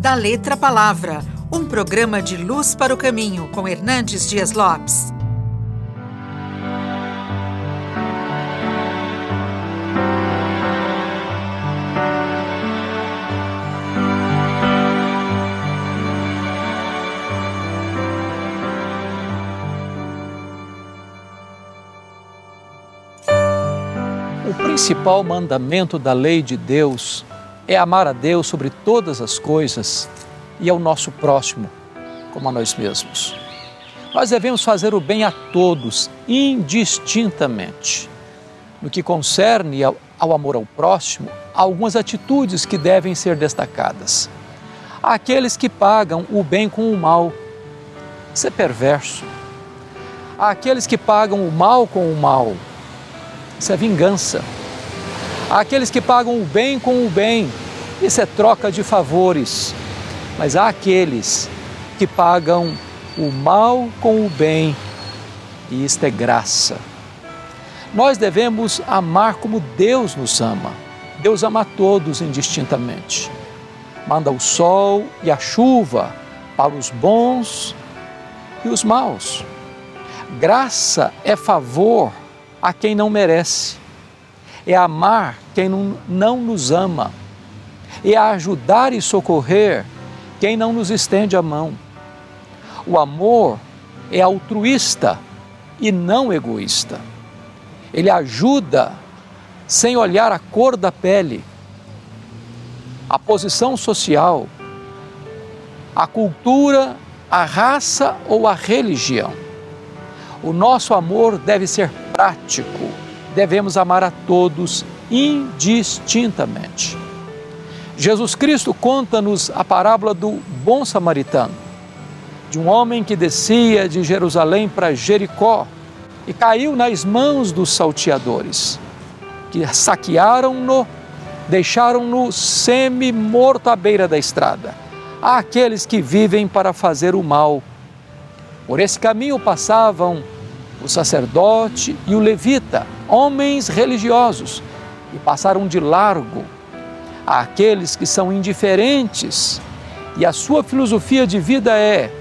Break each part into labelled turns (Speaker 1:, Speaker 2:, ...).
Speaker 1: Da Letra Palavra, um programa de luz para o caminho com Hernandes Dias Lopes.
Speaker 2: O principal mandamento da lei de Deus é amar a Deus sobre todas as coisas e ao nosso próximo, como a nós mesmos. Nós devemos fazer o bem a todos, indistintamente. No que concerne ao, ao amor ao próximo, há algumas atitudes que devem ser destacadas. Há aqueles que pagam o bem com o mal. Isso é perverso. Há aqueles que pagam o mal com o mal. Isso é vingança. Há aqueles que pagam o bem com o bem, isso é troca de favores. Mas há aqueles que pagam o mal com o bem, e isto é graça. Nós devemos amar como Deus nos ama. Deus ama a todos indistintamente. Manda o sol e a chuva para os bons e os maus. Graça é favor a quem não merece é amar quem não, nos ama, é ajudar e socorrer quem não nos estende a mão. O amor é altruísta e não egoísta. Ele ajuda sem olhar a cor da pele, a posição social, a cultura, a raça ou a religião. O nosso amor deve ser prático devemos amar a todos indistintamente. Jesus Cristo conta-nos a parábola do bom samaritano, de um homem que descia de Jerusalém para Jericó e caiu nas mãos dos salteadores, que saquearam-no, deixaram-no semi-morto à beira da estrada. Há aqueles que vivem para fazer o mal. Por esse caminho passavam o sacerdote e o levita, homens religiosos, e passaram de largo àqueles que são indiferentes e a sua filosofia de vida é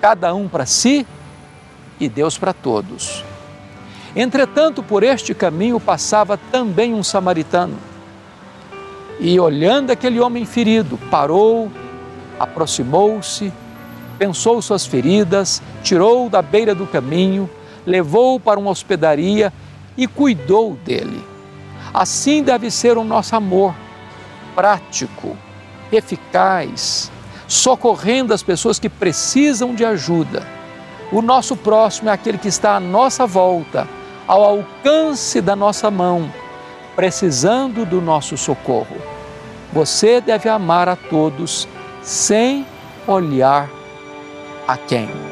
Speaker 2: cada um para si e Deus para todos. Entretanto, por este caminho passava também um samaritano. E olhando aquele homem ferido, parou, aproximou-se, pensou suas feridas, tirou da beira do caminho, levou-o para uma hospedaria e cuidou dele. Assim deve ser o nosso amor, prático, eficaz, socorrendo as pessoas que precisam de ajuda. O nosso próximo é aquele que está à nossa volta, ao alcance da nossa mão, precisando do nosso socorro. Você deve amar a todos sem olhar a quem.